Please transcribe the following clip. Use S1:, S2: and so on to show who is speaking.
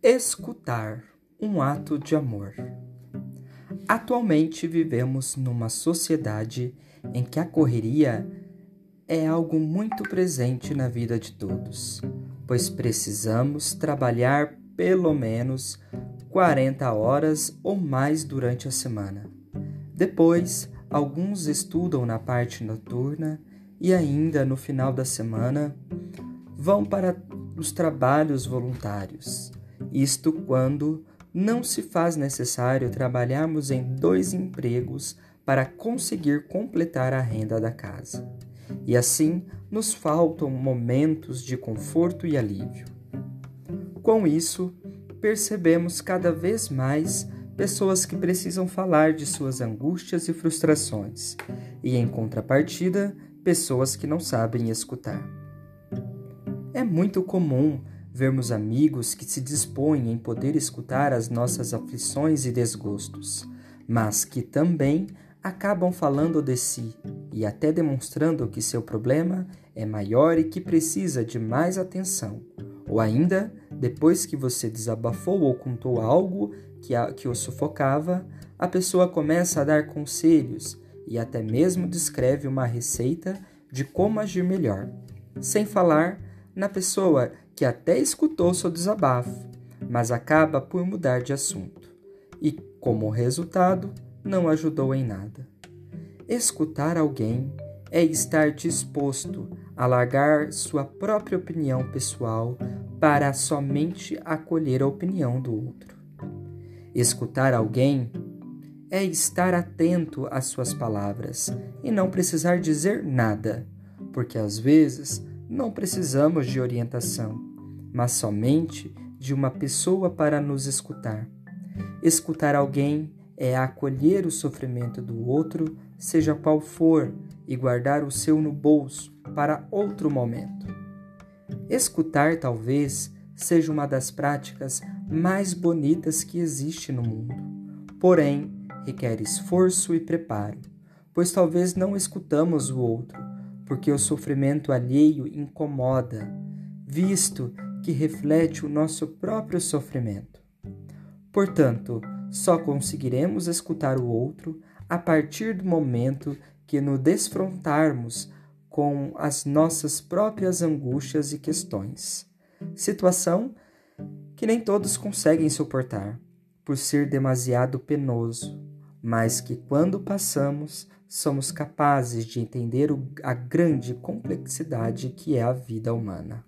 S1: Escutar um ato de amor. Atualmente vivemos numa sociedade em que a correria é algo muito presente na vida de todos, pois precisamos trabalhar pelo menos 40 horas ou mais durante a semana. Depois, alguns estudam na parte noturna e ainda no final da semana vão para os trabalhos voluntários isto quando não se faz necessário trabalharmos em dois empregos para conseguir completar a renda da casa. E assim nos faltam momentos de conforto e alívio. Com isso, percebemos cada vez mais pessoas que precisam falar de suas angústias e frustrações, e em contrapartida, pessoas que não sabem escutar. É muito comum vermos amigos que se dispõem em poder escutar as nossas aflições e desgostos, mas que também acabam falando de si e até demonstrando que seu problema é maior e que precisa de mais atenção. Ou ainda, depois que você desabafou ou contou algo que, a, que o sufocava, a pessoa começa a dar conselhos e até mesmo descreve uma receita de como agir melhor, sem falar na pessoa que até escutou seu desabafo, mas acaba por mudar de assunto e, como resultado, não ajudou em nada. Escutar alguém é estar disposto a largar sua própria opinião pessoal para somente acolher a opinião do outro. Escutar alguém é estar atento às suas palavras e não precisar dizer nada, porque às vezes não precisamos de orientação, mas somente de uma pessoa para nos escutar. Escutar alguém é acolher o sofrimento do outro, seja qual for, e guardar o seu no bolso para outro momento. Escutar talvez seja uma das práticas mais bonitas que existe no mundo. Porém, requer esforço e preparo, pois talvez não escutamos o outro, porque o sofrimento alheio incomoda, visto que reflete o nosso próprio sofrimento. Portanto, só conseguiremos escutar o outro a partir do momento que nos desfrontarmos com as nossas próprias angústias e questões. Situação que nem todos conseguem suportar, por ser demasiado penoso, mas que quando passamos, somos capazes de entender a grande complexidade que é a vida humana.